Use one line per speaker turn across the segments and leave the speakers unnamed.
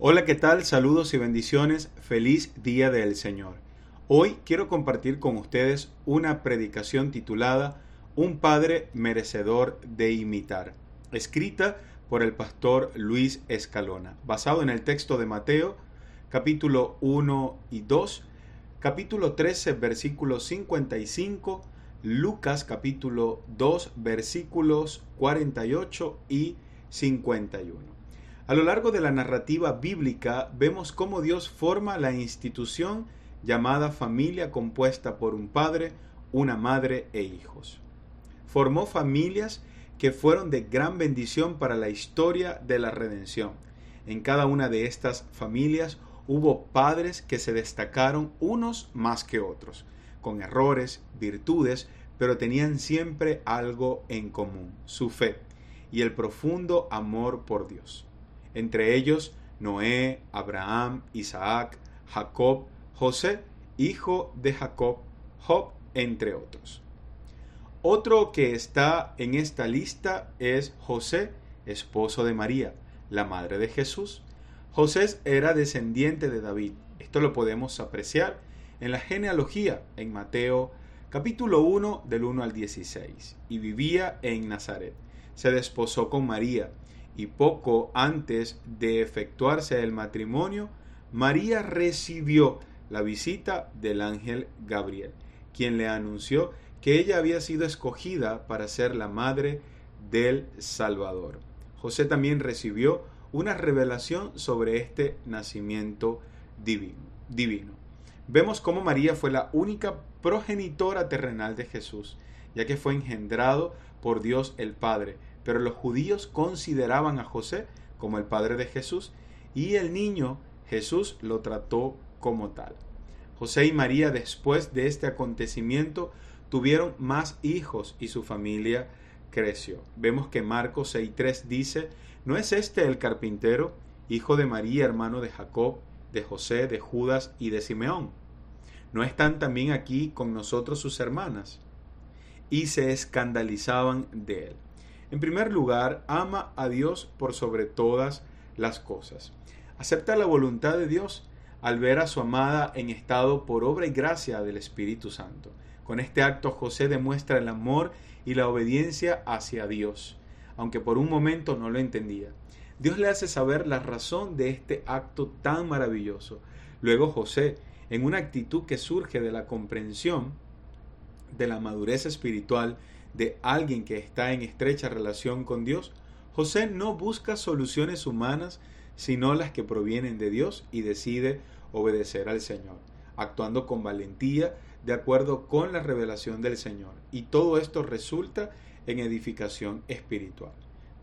Hola, ¿qué tal? Saludos y bendiciones. Feliz Día del Señor. Hoy quiero compartir con ustedes una predicación titulada Un Padre merecedor de imitar, escrita por el pastor Luis Escalona, basado en el texto de Mateo, capítulo 1 y 2, capítulo 13, versículos 55, Lucas capítulo 2, versículos 48 y 51. A lo largo de la narrativa bíblica vemos cómo Dios forma la institución llamada familia compuesta por un padre, una madre e hijos. Formó familias que fueron de gran bendición para la historia de la redención. En cada una de estas familias hubo padres que se destacaron unos más que otros, con errores, virtudes, pero tenían siempre algo en común, su fe y el profundo amor por Dios entre ellos Noé, Abraham, Isaac, Jacob, José, hijo de Jacob, Job, entre otros. Otro que está en esta lista es José, esposo de María, la madre de Jesús. José era descendiente de David. Esto lo podemos apreciar en la genealogía en Mateo capítulo 1 del 1 al 16. Y vivía en Nazaret. Se desposó con María y poco antes de efectuarse el matrimonio, María recibió la visita del ángel Gabriel, quien le anunció que ella había sido escogida para ser la madre del Salvador. José también recibió una revelación sobre este nacimiento divino. Vemos cómo María fue la única progenitora terrenal de Jesús, ya que fue engendrado por Dios el Padre, pero los judíos consideraban a José como el padre de Jesús y el niño Jesús lo trató como tal. José y María después de este acontecimiento tuvieron más hijos y su familia creció. Vemos que Marcos 6.3 dice, ¿no es este el carpintero, hijo de María, hermano de Jacob, de José, de Judas y de Simeón? ¿No están también aquí con nosotros sus hermanas? Y se escandalizaban de él. En primer lugar, ama a Dios por sobre todas las cosas. Acepta la voluntad de Dios al ver a su amada en estado por obra y gracia del Espíritu Santo. Con este acto José demuestra el amor y la obediencia hacia Dios, aunque por un momento no lo entendía. Dios le hace saber la razón de este acto tan maravilloso. Luego José, en una actitud que surge de la comprensión de la madurez espiritual de alguien que está en estrecha relación con Dios, José no busca soluciones humanas, sino las que provienen de Dios y decide obedecer al Señor, actuando con valentía de acuerdo con la revelación del Señor. Y todo esto resulta en edificación espiritual.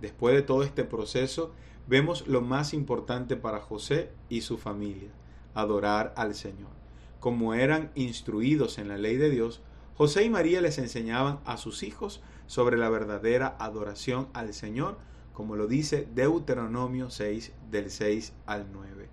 Después de todo este proceso, vemos lo más importante para José y su familia, adorar al Señor. Como eran instruidos en la ley de Dios, José y María les enseñaban a sus hijos sobre la verdadera adoración al Señor, como lo dice Deuteronomio 6 del 6 al 9.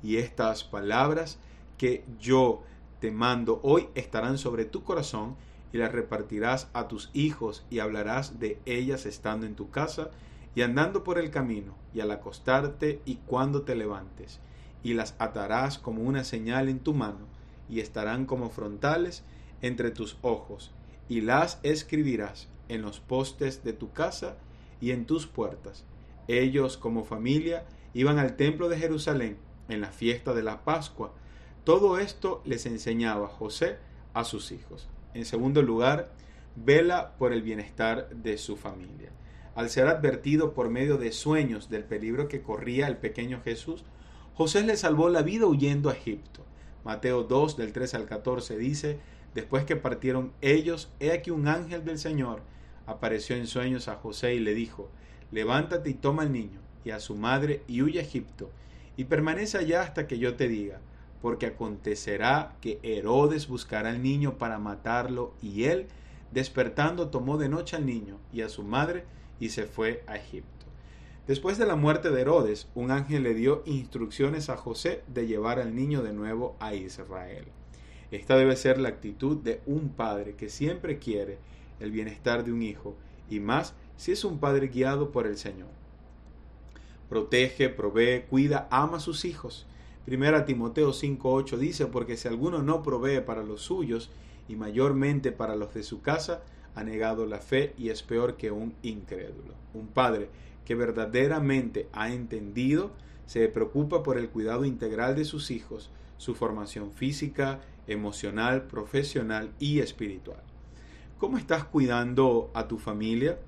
Y estas palabras que yo te mando hoy estarán sobre tu corazón y las repartirás a tus hijos y hablarás de ellas estando en tu casa y andando por el camino y al acostarte y cuando te levantes y las atarás como una señal en tu mano y estarán como frontales entre tus ojos, y las escribirás en los postes de tu casa y en tus puertas. Ellos como familia iban al templo de Jerusalén en la fiesta de la Pascua. Todo esto les enseñaba José a sus hijos. En segundo lugar, vela por el bienestar de su familia. Al ser advertido por medio de sueños del peligro que corría el pequeño Jesús, José le salvó la vida huyendo a Egipto. Mateo 2 del 3 al 14 dice, Después que partieron ellos, he aquí un ángel del Señor apareció en sueños a José y le dijo, levántate y toma al niño y a su madre y huye a Egipto, y permanece allá hasta que yo te diga, porque acontecerá que Herodes buscará al niño para matarlo, y él, despertando, tomó de noche al niño y a su madre y se fue a Egipto. Después de la muerte de Herodes, un ángel le dio instrucciones a José de llevar al niño de nuevo a Israel. Esta debe ser la actitud de un padre que siempre quiere el bienestar de un hijo, y más si es un padre guiado por el Señor. protege, provee, cuida, ama a sus hijos. Primera Timoteo 5.8 dice, porque si alguno no provee para los suyos, y mayormente para los de su casa, ha negado la fe y es peor que un incrédulo. Un padre que verdaderamente ha entendido, se preocupa por el cuidado integral de sus hijos, su formación física, emocional, profesional y espiritual. ¿Cómo estás cuidando a tu familia?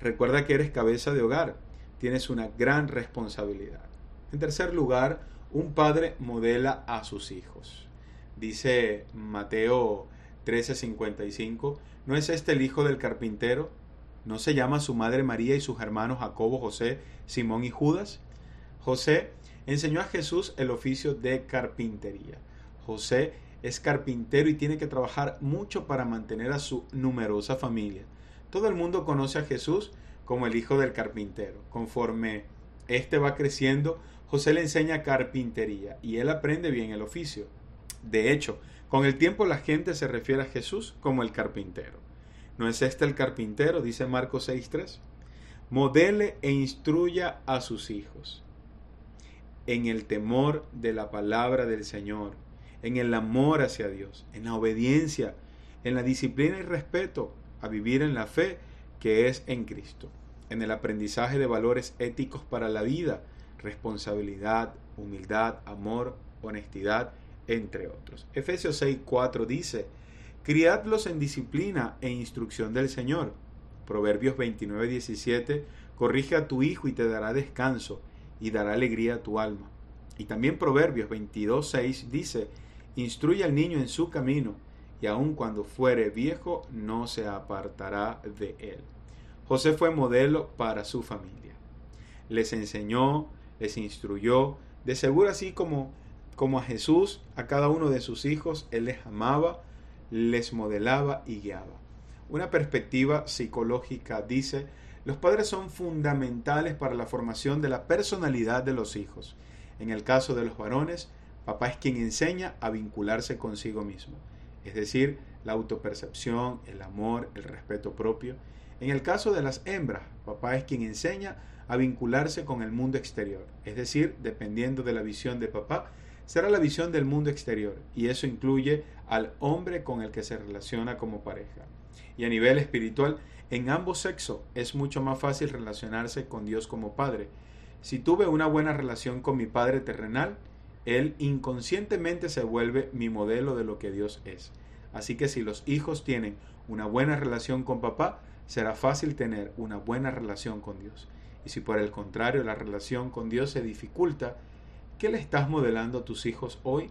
Recuerda que eres cabeza de hogar, tienes una gran responsabilidad. En tercer lugar, un padre modela a sus hijos. Dice Mateo 13:55, ¿no es este el hijo del carpintero? ¿No se llama su madre María y sus hermanos Jacobo, José, Simón y Judas? José enseñó a Jesús el oficio de carpintería. José es carpintero y tiene que trabajar mucho para mantener a su numerosa familia. Todo el mundo conoce a Jesús como el hijo del carpintero. Conforme éste va creciendo, José le enseña carpintería y él aprende bien el oficio. De hecho, con el tiempo la gente se refiere a Jesús como el carpintero. ¿No es este el carpintero? Dice Marcos 6.3. Modele e instruya a sus hijos en el temor de la palabra del Señor, en el amor hacia Dios, en la obediencia, en la disciplina y respeto a vivir en la fe que es en Cristo, en el aprendizaje de valores éticos para la vida, responsabilidad, humildad, amor, honestidad, entre otros. Efesios 6:4 dice, criadlos en disciplina e instrucción del Señor. Proverbios 29:17, corrige a tu hijo y te dará descanso y dará alegría a tu alma. Y también Proverbios 22.6 dice, instruye al niño en su camino, y aun cuando fuere viejo no se apartará de él. José fue modelo para su familia. Les enseñó, les instruyó, de seguro así como, como a Jesús, a cada uno de sus hijos, él les amaba, les modelaba y guiaba. Una perspectiva psicológica dice, los padres son fundamentales para la formación de la personalidad de los hijos. En el caso de los varones, papá es quien enseña a vincularse consigo mismo, es decir, la autopercepción, el amor, el respeto propio. En el caso de las hembras, papá es quien enseña a vincularse con el mundo exterior, es decir, dependiendo de la visión de papá, será la visión del mundo exterior, y eso incluye al hombre con el que se relaciona como pareja. Y a nivel espiritual, en ambos sexos es mucho más fácil relacionarse con Dios como Padre. Si tuve una buena relación con mi Padre terrenal, Él inconscientemente se vuelve mi modelo de lo que Dios es. Así que si los hijos tienen una buena relación con papá, será fácil tener una buena relación con Dios. Y si por el contrario la relación con Dios se dificulta, ¿qué le estás modelando a tus hijos hoy?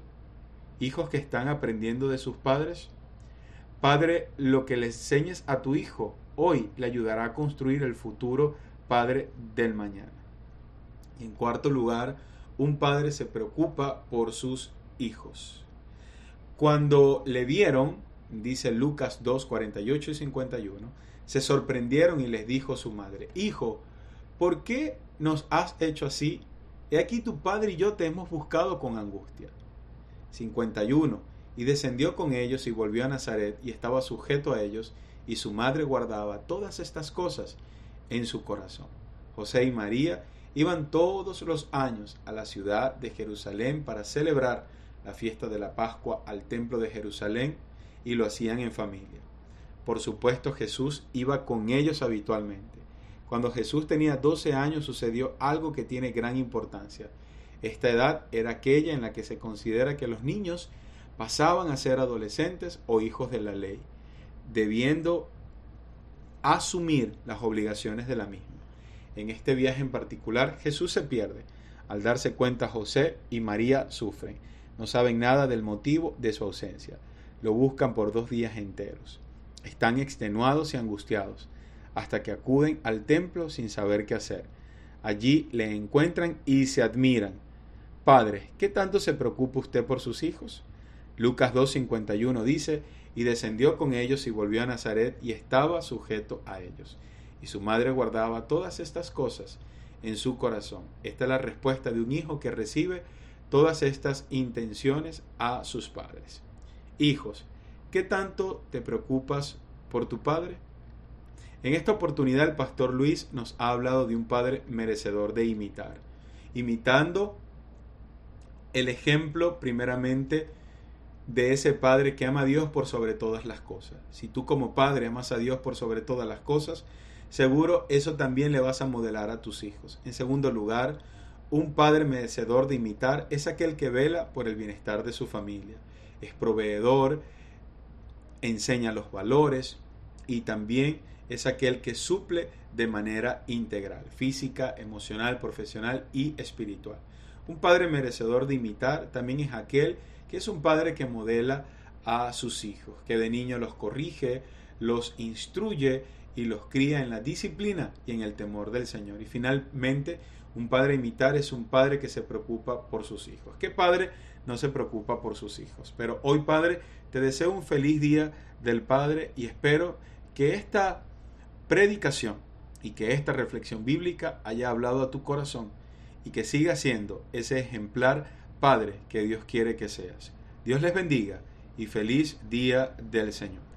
¿Hijos que están aprendiendo de sus padres? Padre, lo que le enseñes a tu hijo hoy le ayudará a construir el futuro padre del mañana. Y en cuarto lugar, un padre se preocupa por sus hijos. Cuando le vieron, dice Lucas 2, 48 y 51, se sorprendieron y les dijo su madre, Hijo, ¿por qué nos has hecho así? He aquí tu padre y yo te hemos buscado con angustia. 51. Y descendió con ellos y volvió a Nazaret y estaba sujeto a ellos y su madre guardaba todas estas cosas en su corazón. José y María iban todos los años a la ciudad de Jerusalén para celebrar la fiesta de la Pascua al templo de Jerusalén y lo hacían en familia. Por supuesto Jesús iba con ellos habitualmente. Cuando Jesús tenía 12 años sucedió algo que tiene gran importancia. Esta edad era aquella en la que se considera que los niños pasaban a ser adolescentes o hijos de la ley debiendo asumir las obligaciones de la misma. En este viaje en particular, Jesús se pierde. Al darse cuenta, José y María sufren. No saben nada del motivo de su ausencia. Lo buscan por dos días enteros. Están extenuados y angustiados, hasta que acuden al templo sin saber qué hacer. Allí le encuentran y se admiran. Padre, ¿qué tanto se preocupa usted por sus hijos? Lucas 2.51 dice, y descendió con ellos y volvió a Nazaret y estaba sujeto a ellos. Y su madre guardaba todas estas cosas en su corazón. Esta es la respuesta de un hijo que recibe todas estas intenciones a sus padres. Hijos, ¿qué tanto te preocupas por tu padre? En esta oportunidad el pastor Luis nos ha hablado de un padre merecedor de imitar, imitando el ejemplo primeramente de ese padre que ama a Dios por sobre todas las cosas. Si tú como padre amas a Dios por sobre todas las cosas, seguro eso también le vas a modelar a tus hijos. En segundo lugar, un padre merecedor de imitar es aquel que vela por el bienestar de su familia. Es proveedor, enseña los valores y también es aquel que suple de manera integral, física, emocional, profesional y espiritual. Un padre merecedor de imitar también es aquel que es un padre que modela a sus hijos, que de niño los corrige, los instruye y los cría en la disciplina y en el temor del Señor. Y finalmente, un padre imitar es un padre que se preocupa por sus hijos. ¿Qué padre no se preocupa por sus hijos? Pero hoy, Padre, te deseo un feliz día del Padre y espero que esta predicación y que esta reflexión bíblica haya hablado a tu corazón y que siga siendo ese ejemplar Padre que Dios quiere que seas. Dios les bendiga y feliz día del Señor.